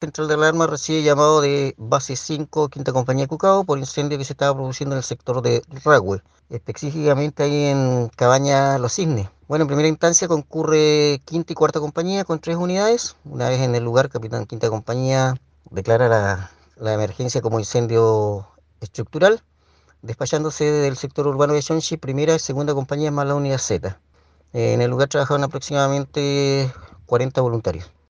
Central de Alarma recibe llamado de base 5, quinta compañía Cucao, por incendio que se estaba produciendo en el sector de Ragüe, específicamente ahí en Cabaña Los Cisnes. Bueno, en primera instancia concurre quinta y cuarta compañía con tres unidades. Una vez en el lugar, capitán quinta compañía declara la, la emergencia como incendio estructural, despachándose del sector urbano de Chonchi, primera y segunda compañía más la unidad Z. En el lugar trabajaban aproximadamente 40 voluntarios.